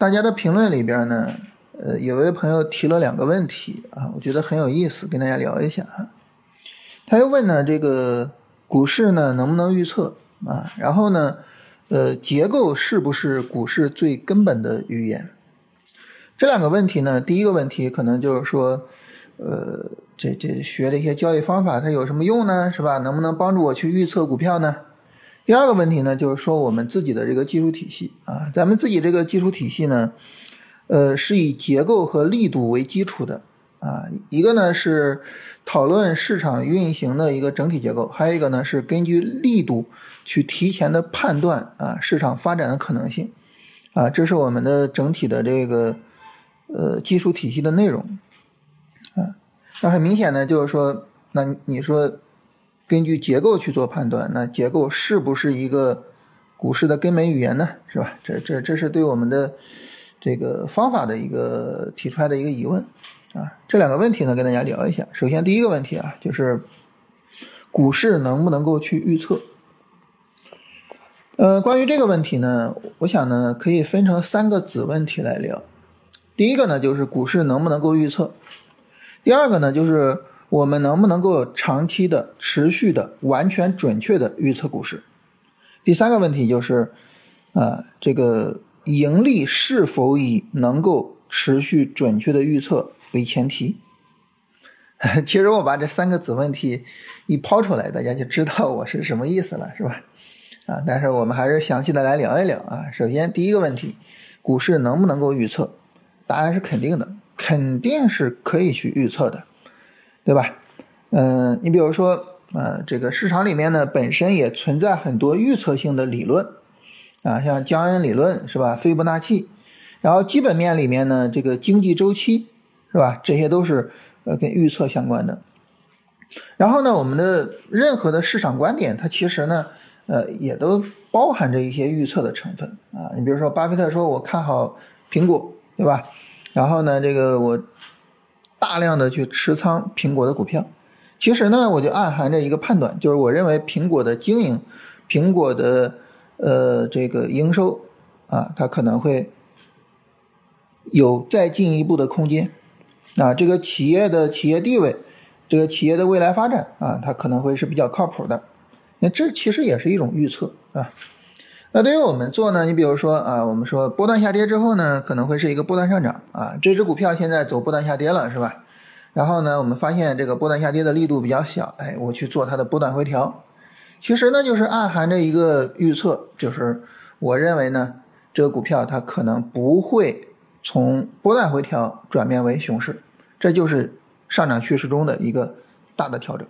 大家的评论里边呢，呃，有位朋友提了两个问题啊，我觉得很有意思，跟大家聊一下啊。他又问呢，这个股市呢能不能预测啊？然后呢，呃，结构是不是股市最根本的语言？这两个问题呢，第一个问题可能就是说，呃，这这学的一些交易方法它有什么用呢？是吧？能不能帮助我去预测股票呢？第二个问题呢，就是说我们自己的这个技术体系啊，咱们自己这个技术体系呢，呃，是以结构和力度为基础的啊。一个呢是讨论市场运行的一个整体结构，还有一个呢是根据力度去提前的判断啊市场发展的可能性啊。这是我们的整体的这个呃技术体系的内容啊。那很明显呢，就是说，那你说。根据结构去做判断，那结构是不是一个股市的根本语言呢？是吧？这这这是对我们的这个方法的一个提出来的一个疑问啊。这两个问题呢，跟大家聊一下。首先第一个问题啊，就是股市能不能够去预测？呃，关于这个问题呢，我想呢可以分成三个子问题来聊。第一个呢，就是股市能不能够预测？第二个呢，就是。我们能不能够长期的、持续的、完全准确的预测股市？第三个问题就是，啊，这个盈利是否以能够持续准确的预测为前提？其实我把这三个子问题一抛出来，大家就知道我是什么意思了，是吧？啊，但是我们还是详细的来聊一聊啊。首先第一个问题，股市能不能够预测？答案是肯定的，肯定是可以去预测的。对吧？嗯，你比如说，呃，这个市场里面呢，本身也存在很多预测性的理论，啊，像江恩理论是吧？斐波那契，然后基本面里面呢，这个经济周期是吧？这些都是呃跟预测相关的。然后呢，我们的任何的市场观点，它其实呢，呃，也都包含着一些预测的成分啊。你比如说，巴菲特说我看好苹果，对吧？然后呢，这个我。大量的去持仓苹果的股票，其实呢，我就暗含着一个判断，就是我认为苹果的经营，苹果的呃这个营收啊，它可能会有再进一步的空间啊，这个企业的企业地位，这个企业的未来发展啊，它可能会是比较靠谱的。那这其实也是一种预测啊。那对于我们做呢，你比如说啊，我们说波段下跌之后呢，可能会是一个波段上涨啊。这只股票现在走波段下跌了，是吧？然后呢，我们发现这个波段下跌的力度比较小，哎，我去做它的波段回调。其实呢，就是暗含着一个预测，就是我认为呢，这个股票它可能不会从波段回调转变为熊市，这就是上涨趋势中的一个大的调整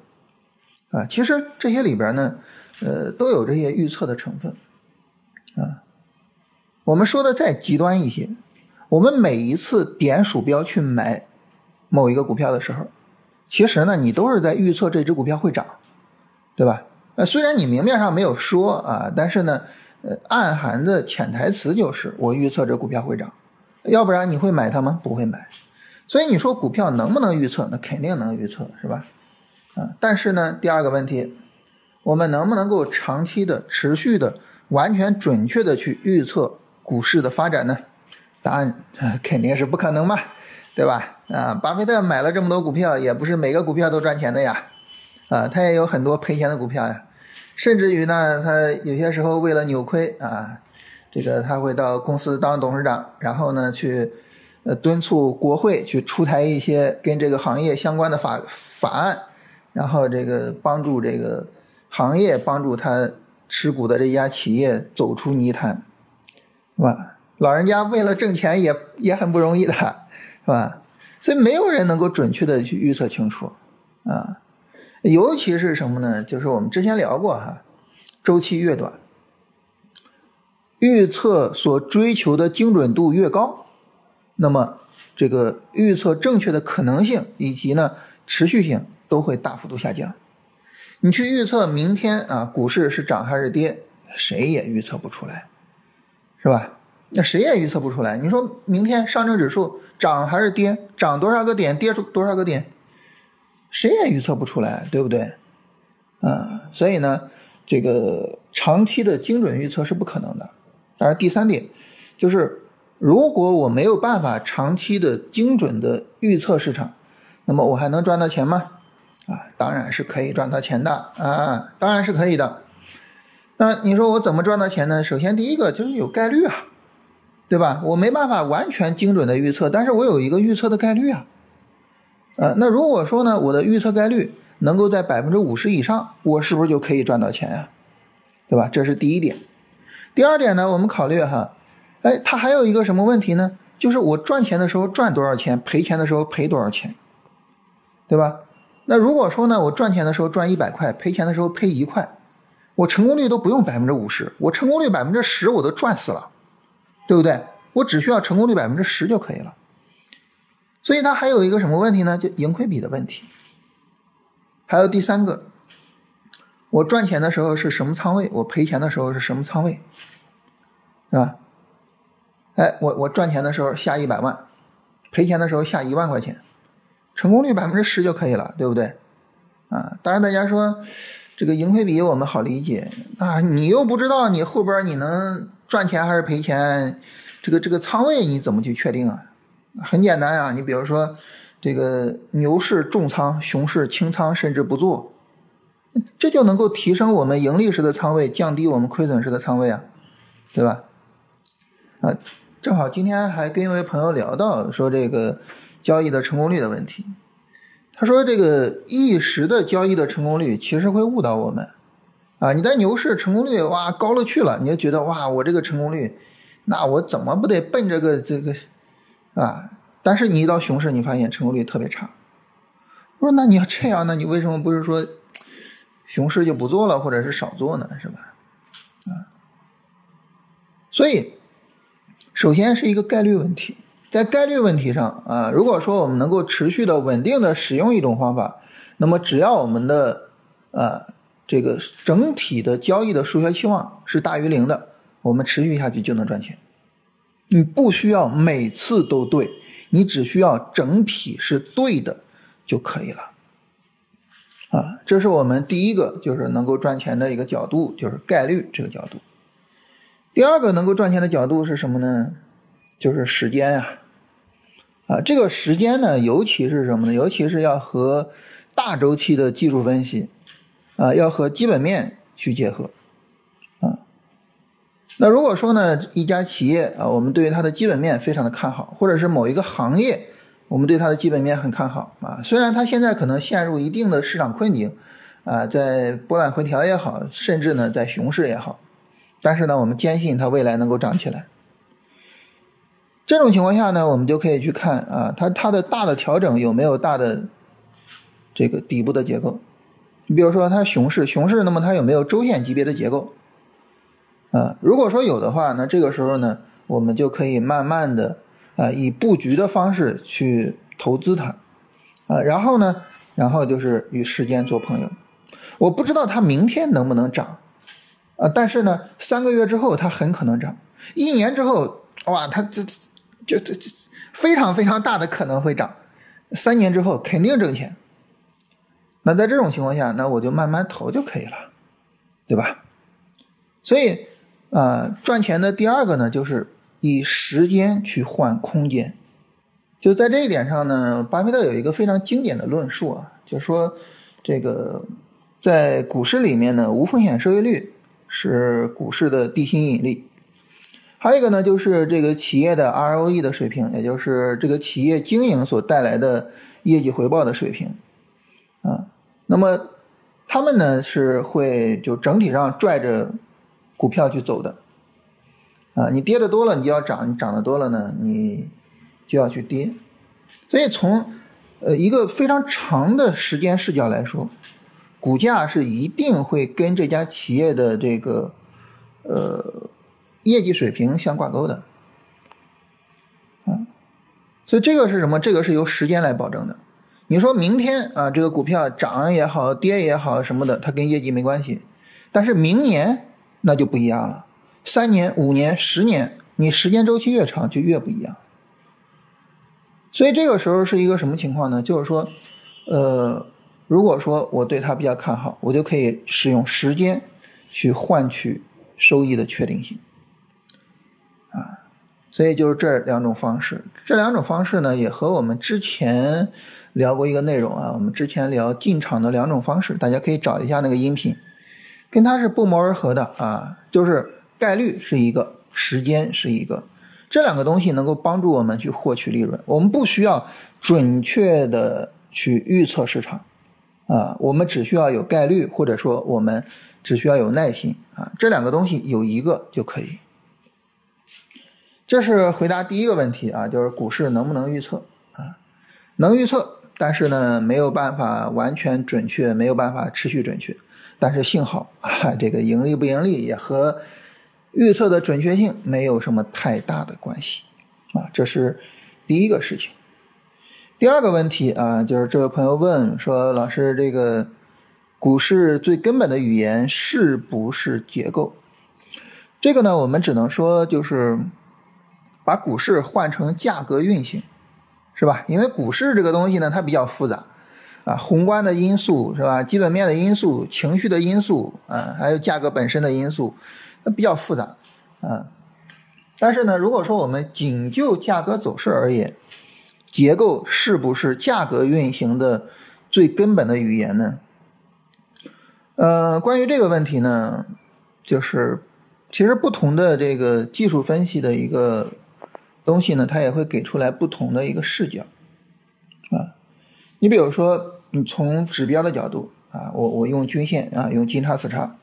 啊。其实这些里边呢，呃，都有这些预测的成分。啊，我们说的再极端一些，我们每一次点鼠标去买某一个股票的时候，其实呢，你都是在预测这只股票会涨，对吧？呃，虽然你明面上没有说啊，但是呢，呃，暗含的潜台词就是我预测这股票会涨，要不然你会买它吗？不会买。所以你说股票能不能预测？那肯定能预测，是吧？啊，但是呢，第二个问题，我们能不能够长期的、持续的？完全准确的去预测股市的发展呢？答案肯定是不可能嘛，对吧？啊，巴菲特买了这么多股票，也不是每个股票都赚钱的呀，啊，他也有很多赔钱的股票呀，甚至于呢，他有些时候为了扭亏啊，这个他会到公司当董事长，然后呢去呃敦促国会去出台一些跟这个行业相关的法法案，然后这个帮助这个行业帮助他。持股的这家企业走出泥潭，是吧？老人家为了挣钱也也很不容易的，是吧？所以没有人能够准确的去预测清楚啊。尤其是什么呢？就是我们之前聊过哈，周期越短，预测所追求的精准度越高，那么这个预测正确的可能性以及呢持续性都会大幅度下降。你去预测明天啊，股市是涨还是跌，谁也预测不出来，是吧？那谁也预测不出来。你说明天上证指数涨还是跌，涨多少个点，跌出多少个点，谁也预测不出来，对不对？啊，所以呢，这个长期的精准预测是不可能的。当然，第三点就是如果我没有办法长期的精准的预测市场，那么我还能赚到钱吗？啊，当然是可以赚到钱的啊，当然是可以的。那你说我怎么赚到钱呢？首先第一个就是有概率啊，对吧？我没办法完全精准的预测，但是我有一个预测的概率啊。呃，那如果说呢，我的预测概率能够在百分之五十以上，我是不是就可以赚到钱呀？对吧？这是第一点。第二点呢，我们考虑哈，哎，它还有一个什么问题呢？就是我赚钱的时候赚多少钱，赔钱的时候赔多少钱，对吧？那如果说呢，我赚钱的时候赚一百块，赔钱的时候赔一块，我成功率都不用百分之五十，我成功率百分之十我都赚死了，对不对？我只需要成功率百分之十就可以了。所以它还有一个什么问题呢？就盈亏比的问题。还有第三个，我赚钱的时候是什么仓位？我赔钱的时候是什么仓位？对吧？哎，我我赚钱的时候下一百万，赔钱的时候下一万块钱，成功率百分之十就可以了，对不对？啊，当然大家说这个盈亏比我们好理解，那你又不知道你后边你能赚钱还是赔钱，这个这个仓位你怎么去确定啊？很简单啊，你比如说，这个牛市重仓，熊市轻仓，甚至不做，这就能够提升我们盈利时的仓位，降低我们亏损时的仓位啊，对吧？啊，正好今天还跟一位朋友聊到说这个交易的成功率的问题，他说这个一时的交易的成功率其实会误导我们啊，你在牛市成功率哇高了去了，你就觉得哇我这个成功率，那我怎么不得奔这个这个。啊！但是你一到熊市，你发现成功率特别差。我说：“那你要这样，那你为什么不是说熊市就不做了，或者是少做呢？是吧？”啊，所以首先是一个概率问题，在概率问题上啊，如果说我们能够持续的稳定的使用一种方法，那么只要我们的呃这个整体的交易的数学期望是大于零的，我们持续下去就能赚钱。你不需要每次都对，你只需要整体是对的就可以了。啊，这是我们第一个就是能够赚钱的一个角度，就是概率这个角度。第二个能够赚钱的角度是什么呢？就是时间呀。啊，这个时间呢，尤其是什么呢？尤其是要和大周期的技术分析，啊，要和基本面去结合。啊那如果说呢，一家企业啊，我们对它的基本面非常的看好，或者是某一个行业，我们对它的基本面很看好啊，虽然它现在可能陷入一定的市场困境，啊，在波澜回调也好，甚至呢在熊市也好，但是呢，我们坚信它未来能够涨起来。这种情况下呢，我们就可以去看啊，它它的大的调整有没有大的这个底部的结构？你比如说它熊市，熊市，那么它有没有周线级别的结构？啊，如果说有的话，那这个时候呢，我们就可以慢慢的啊，以布局的方式去投资它，啊，然后呢，然后就是与时间做朋友。我不知道它明天能不能涨，啊，但是呢，三个月之后它很可能涨，一年之后，哇，它这就这这非常非常大的可能会涨，三年之后肯定挣钱。那在这种情况下，那我就慢慢投就可以了，对吧？所以。啊，赚钱的第二个呢，就是以时间去换空间。就在这一点上呢，巴菲特有一个非常经典的论述啊，就是说，这个在股市里面呢，无风险收益率是股市的地心引力。还有一个呢，就是这个企业的 ROE 的水平，也就是这个企业经营所带来的业绩回报的水平。啊，那么他们呢是会就整体上拽着。股票去走的，啊，你跌的多了，你就要涨；你涨的多了呢，你就要去跌。所以从呃一个非常长的时间视角来说，股价是一定会跟这家企业的这个呃业绩水平相挂钩的，啊，所以这个是什么？这个是由时间来保证的。你说明天啊，这个股票涨也好，跌也好什么的，它跟业绩没关系，但是明年。那就不一样了，三年、五年、十年，你时间周期越长就越不一样。所以这个时候是一个什么情况呢？就是说，呃，如果说我对它比较看好，我就可以使用时间去换取收益的确定性。所以就是这两种方式，这两种方式呢，也和我们之前聊过一个内容啊，我们之前聊进场的两种方式，大家可以找一下那个音频，跟它是不谋而合的啊，就是概率是一个，时间是一个，这两个东西能够帮助我们去获取利润，我们不需要准确的去预测市场啊，我们只需要有概率，或者说我们只需要有耐心啊，这两个东西有一个就可以。这是回答第一个问题啊，就是股市能不能预测啊？能预测，但是呢没有办法完全准确，没有办法持续准确。但是幸好啊，这个盈利不盈利也和预测的准确性没有什么太大的关系啊。这是第一个事情。第二个问题啊，就是这位朋友问说，老师，这个股市最根本的语言是不是结构？这个呢，我们只能说就是。把股市换成价格运行，是吧？因为股市这个东西呢，它比较复杂，啊，宏观的因素是吧？基本面的因素、情绪的因素，啊，还有价格本身的因素，那比较复杂，啊。但是呢，如果说我们仅就价格走势而言，结构是不是价格运行的最根本的语言呢？呃，关于这个问题呢，就是其实不同的这个技术分析的一个。东西呢，它也会给出来不同的一个视角，啊，你比如说，你从指标的角度啊，我我用均线啊，用金叉死叉，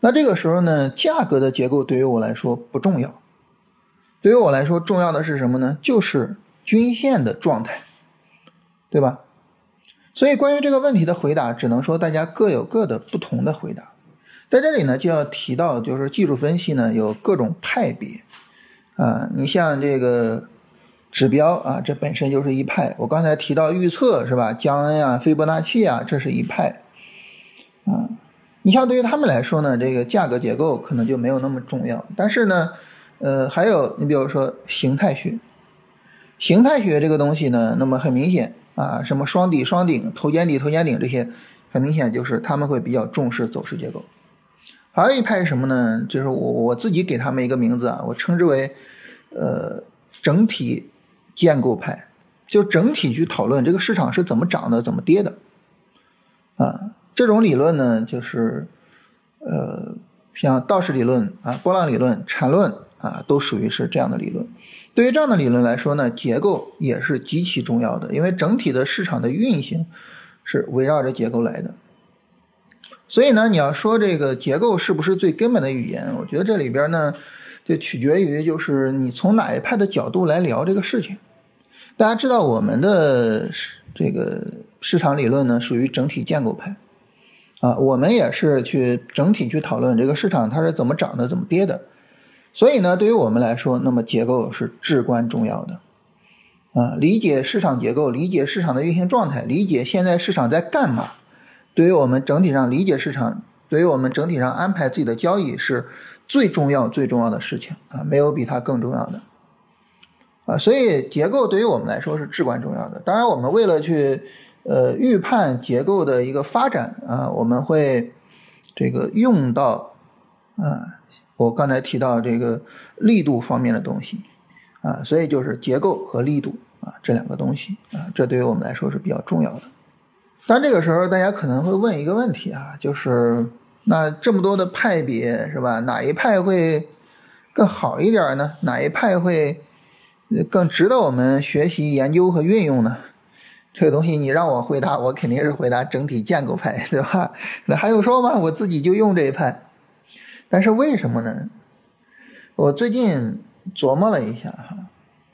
那这个时候呢，价格的结构对于我来说不重要，对于我来说重要的是什么呢？就是均线的状态，对吧？所以关于这个问题的回答，只能说大家各有各的不同的回答，在这里呢，就要提到，就是技术分析呢有各种派别。啊，你像这个指标啊，这本身就是一派。我刚才提到预测是吧？江恩啊，斐波那契啊，这是一派。啊，你像对于他们来说呢，这个价格结构可能就没有那么重要。但是呢，呃，还有你比如说形态学，形态学这个东西呢，那么很明显啊，什么双底双顶、头肩底头肩顶这些，很明显就是他们会比较重视走势结构。还有一派是什么呢？就是我我自己给他们一个名字啊，我称之为，呃，整体建构派，就整体去讨论这个市场是怎么涨的，怎么跌的，啊，这种理论呢，就是，呃，像道氏理论啊、波浪理论、缠论啊，都属于是这样的理论。对于这样的理论来说呢，结构也是极其重要的，因为整体的市场的运行是围绕着结构来的。所以呢，你要说这个结构是不是最根本的语言？我觉得这里边呢，就取决于就是你从哪一派的角度来聊这个事情。大家知道我们的这个市场理论呢，属于整体建构派啊，我们也是去整体去讨论这个市场它是怎么涨的，怎么跌的。所以呢，对于我们来说，那么结构是至关重要的啊，理解市场结构，理解市场的运行状态，理解现在市场在干嘛。对于我们整体上理解市场，对于我们整体上安排自己的交易是最重要、最重要的事情啊，没有比它更重要的啊。所以结构对于我们来说是至关重要的。当然，我们为了去呃预判结构的一个发展啊，我们会这个用到啊，我刚才提到这个力度方面的东西啊，所以就是结构和力度啊这两个东西啊，这对于我们来说是比较重要的。但这个时候，大家可能会问一个问题啊，就是那这么多的派别是吧？哪一派会更好一点呢？哪一派会更值得我们学习、研究和运用呢？这个东西你让我回答，我肯定是回答整体建构派，对吧？那还用说吗？我自己就用这一派。但是为什么呢？我最近琢磨了一下哈，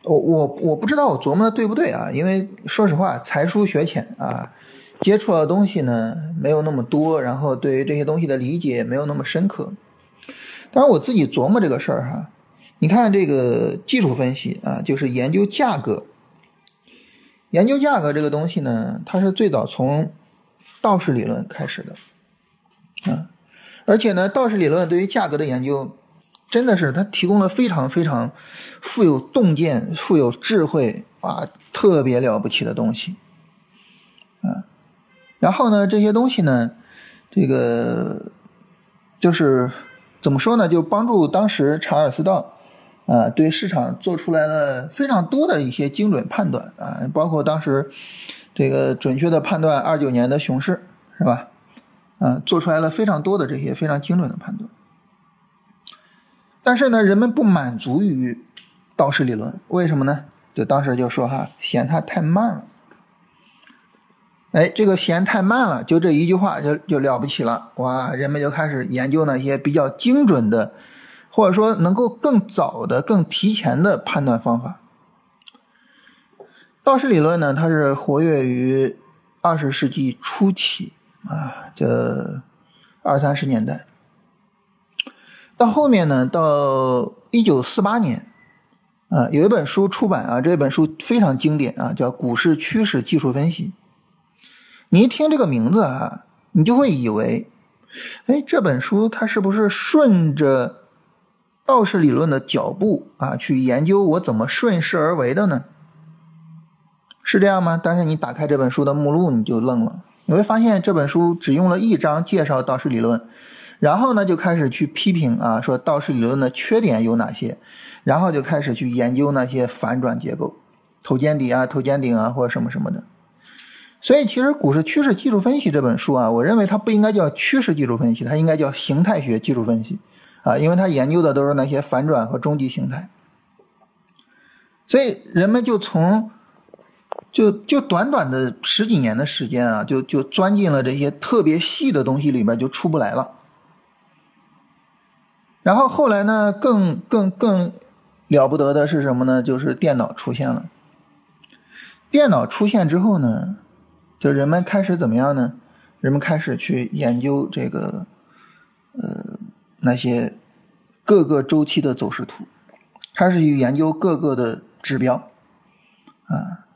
我我我不知道我琢磨的对不对啊？因为说实话，才疏学浅啊。接触的东西呢没有那么多，然后对于这些东西的理解也没有那么深刻。当然我自己琢磨这个事儿哈，你看这个技术分析啊，就是研究价格。研究价格这个东西呢，它是最早从道氏理论开始的，啊，而且呢，道氏理论对于价格的研究，真的是它提供了非常非常富有洞见、富有智慧啊，特别了不起的东西，啊。然后呢，这些东西呢，这个就是怎么说呢？就帮助当时查尔斯道啊，对市场做出来了非常多的一些精准判断啊，包括当时这个准确的判断二九年的熊市是吧？啊，做出来了非常多的这些非常精准的判断。但是呢，人们不满足于道氏理论，为什么呢？就当时就说哈，嫌它太慢了。哎，这个嫌太慢了，就这一句话就就了不起了哇！人们就开始研究那些比较精准的，或者说能够更早的、更提前的判断方法。道氏理论呢，它是活跃于二十世纪初期啊，这二三十年代。到后面呢，到一九四八年，啊，有一本书出版啊，这本书非常经典啊，叫《股市趋势技术分析》。你一听这个名字啊，你就会以为，哎，这本书它是不是顺着道氏理论的脚步啊，去研究我怎么顺势而为的呢？是这样吗？但是你打开这本书的目录，你就愣了，你会发现这本书只用了一章介绍道氏理论。然后呢，就开始去批评啊，说道氏理论的缺点有哪些，然后就开始去研究那些反转结构，头肩底啊、头肩顶啊，或者什么什么的。所以，其实《股市趋势技术分析》这本书啊，我认为它不应该叫趋势技术分析，它应该叫形态学技术分析啊，因为它研究的都是那些反转和终极形态。所以，人们就从就就短短的十几年的时间啊，就就钻进了这些特别细的东西里边，就出不来了。然后后来呢，更更更了不得的是什么呢？就是电脑出现了。电脑出现之后呢，就人们开始怎么样呢？人们开始去研究这个，呃，那些各个周期的走势图，开始去研究各个的指标，啊，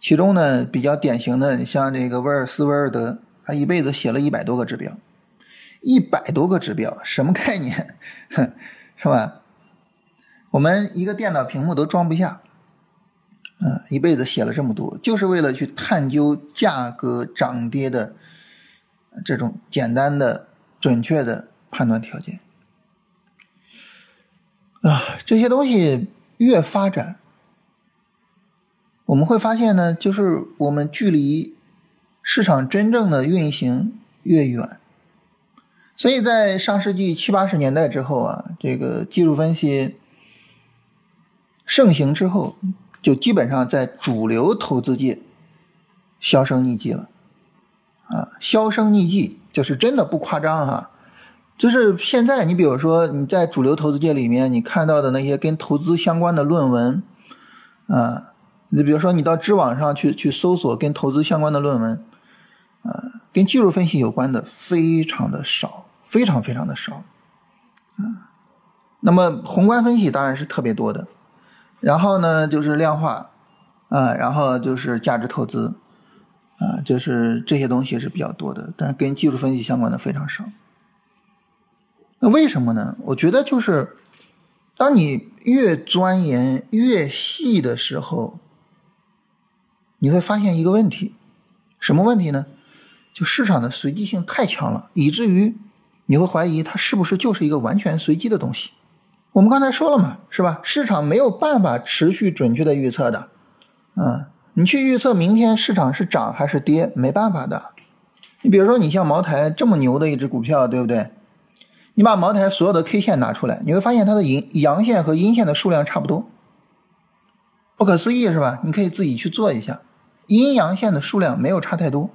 其中呢比较典型的，像这个威尔斯威尔德，他一辈子写了一百多个指标。一百多个指标，什么概念？哼 是吧？我们一个电脑屏幕都装不下。嗯，一辈子写了这么多，就是为了去探究价格涨跌的这种简单的、准确的判断条件。啊，这些东西越发展，我们会发现呢，就是我们距离市场真正的运行越远。所以在上世纪七八十年代之后啊，这个技术分析盛行之后，就基本上在主流投资界销声匿迹了。啊，销声匿迹就是真的不夸张哈，就是现在你比如说你在主流投资界里面你看到的那些跟投资相关的论文，啊，你比如说你到知网上去去搜索跟投资相关的论文，啊，跟技术分析有关的非常的少。非常非常的少，啊，那么宏观分析当然是特别多的，然后呢就是量化，啊，然后就是价值投资，啊，就是这些东西是比较多的，但是跟技术分析相关的非常少。那为什么呢？我觉得就是当你越钻研越细的时候，你会发现一个问题，什么问题呢？就市场的随机性太强了，以至于。你会怀疑它是不是就是一个完全随机的东西？我们刚才说了嘛，是吧？市场没有办法持续准确的预测的，嗯，你去预测明天市场是涨还是跌，没办法的。你比如说，你像茅台这么牛的一只股票，对不对？你把茅台所有的 K 线拿出来，你会发现它的阴阳线和阴线的数量差不多，不可思议是吧？你可以自己去做一下，阴阳线的数量没有差太多。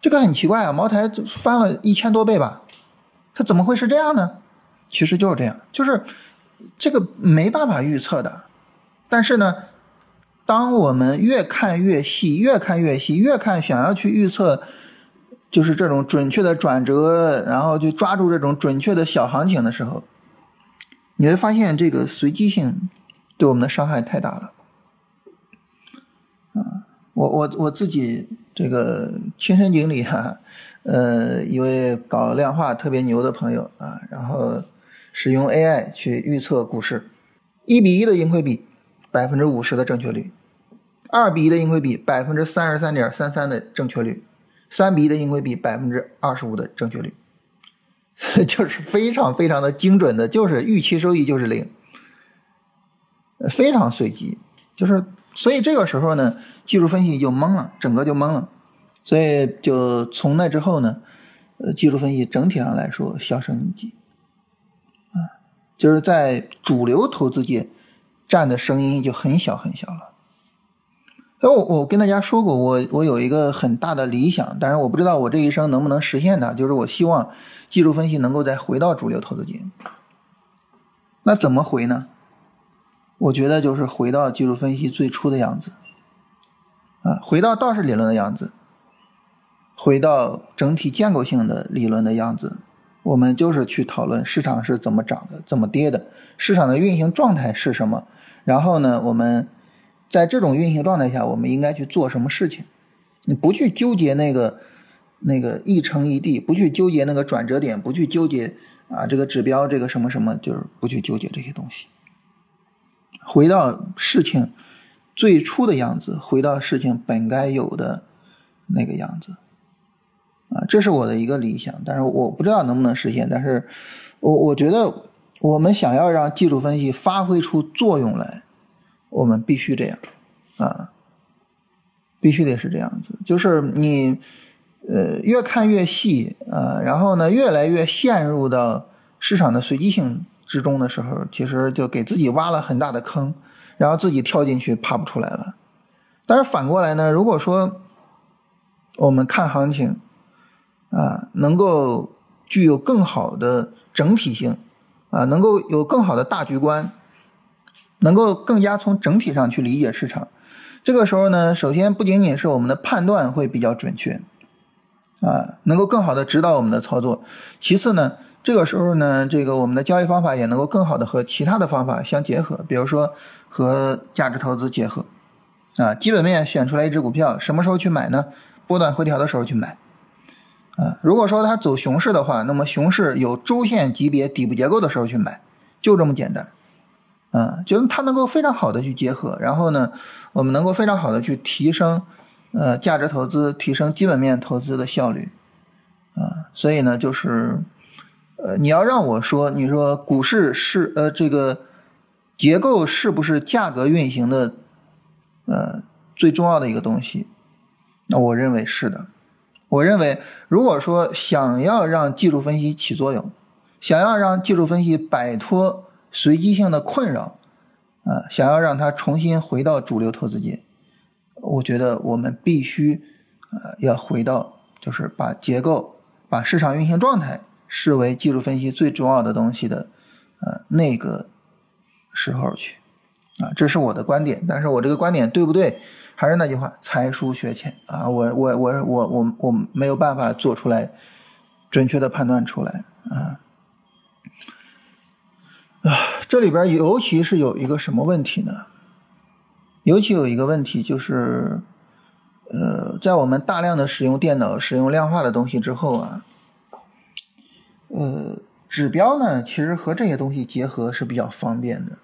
这个很奇怪啊，茅台翻了一千多倍吧，它怎么会是这样呢？其实就是这样，就是这个没办法预测的。但是呢，当我们越看越细，越看越细，越看想要去预测，就是这种准确的转折，然后就抓住这种准确的小行情的时候，你会发现这个随机性对我们的伤害太大了。啊，我我我自己。这个亲身经历哈，呃，一位搞量化特别牛的朋友啊，然后使用 AI 去预测股市，一比一的盈亏比，百分之五十的正确率；二比一的盈亏比，百分之三十三点三三的正确率；三比一的盈亏比，百分之二十五的正确率，就是非常非常的精准的，就是预期收益就是零非常随机，就是所以这个时候呢，技术分析就懵了，整个就懵了。所以就从那之后呢，呃，技术分析整体上来说销声匿迹，就是在主流投资界占的声音就很小很小了。哎，我我跟大家说过，我我有一个很大的理想，但是我不知道我这一生能不能实现它。就是我希望技术分析能够再回到主流投资界。那怎么回呢？我觉得就是回到技术分析最初的样子，啊，回到道氏理论的样子，回到整体建构性的理论的样子。我们就是去讨论市场是怎么涨的，怎么跌的，市场的运行状态是什么。然后呢，我们。在这种运行状态下，我们应该去做什么事情？你不去纠结那个那个一成一地，不去纠结那个转折点，不去纠结啊这个指标这个什么什么，就是不去纠结这些东西。回到事情最初的样子，回到事情本该有的那个样子啊，这是我的一个理想，但是我不知道能不能实现。但是我我觉得我们想要让技术分析发挥出作用来。我们必须这样，啊，必须得是这样子。就是你，呃，越看越细，啊，然后呢，越来越陷入到市场的随机性之中的时候，其实就给自己挖了很大的坑，然后自己跳进去爬不出来了。但是反过来呢，如果说我们看行情，啊，能够具有更好的整体性，啊，能够有更好的大局观。能够更加从整体上去理解市场，这个时候呢，首先不仅仅是我们的判断会比较准确，啊，能够更好的指导我们的操作。其次呢，这个时候呢，这个我们的交易方法也能够更好的和其他的方法相结合，比如说和价值投资结合，啊，基本面选出来一只股票，什么时候去买呢？波段回调的时候去买，啊，如果说它走熊市的话，那么熊市有周线级别底部结构的时候去买，就这么简单。嗯，就是它能够非常好的去结合，然后呢，我们能够非常好的去提升，呃，价值投资，提升基本面投资的效率，啊，所以呢，就是，呃，你要让我说，你说股市是呃这个结构是不是价格运行的，呃，最重要的一个东西？那我认为是的。我认为，如果说想要让技术分析起作用，想要让技术分析摆脱。随机性的困扰，啊，想要让它重新回到主流投资界，我觉得我们必须，呃，要回到就是把结构、把市场运行状态视为技术分析最重要的东西的，呃，那个时候去，啊，这是我的观点。但是我这个观点对不对？还是那句话，才疏学浅啊，我我我我我我没有办法做出来准确的判断出来啊。啊，这里边尤其是有一个什么问题呢？尤其有一个问题就是，呃，在我们大量的使用电脑、使用量化的东西之后啊，呃，指标呢，其实和这些东西结合是比较方便的。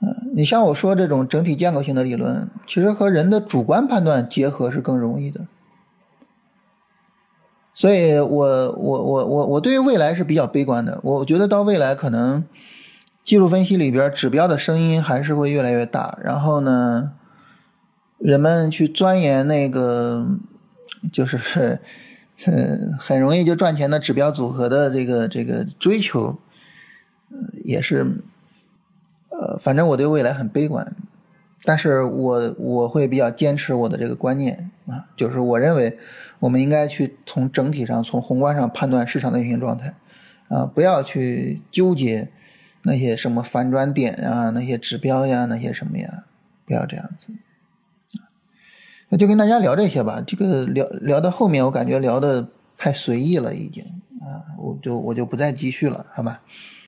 嗯，你像我说这种整体建构性的理论，其实和人的主观判断结合是更容易的。所以，我我我我我对于未来是比较悲观的。我觉得到未来可能技术分析里边指标的声音还是会越来越大。然后呢，人们去钻研那个就是呃 很容易就赚钱的指标组合的这个这个追求，呃也是呃反正我对未来很悲观。但是我我会比较坚持我的这个观念啊，就是我认为。我们应该去从整体上、从宏观上判断市场的运行状态，啊，不要去纠结那些什么反转点啊、那些指标呀、那些什么呀，不要这样子。那就跟大家聊这些吧。这个聊聊到后面，我感觉聊的太随意了，已经啊，我就我就不再继续了，好吧？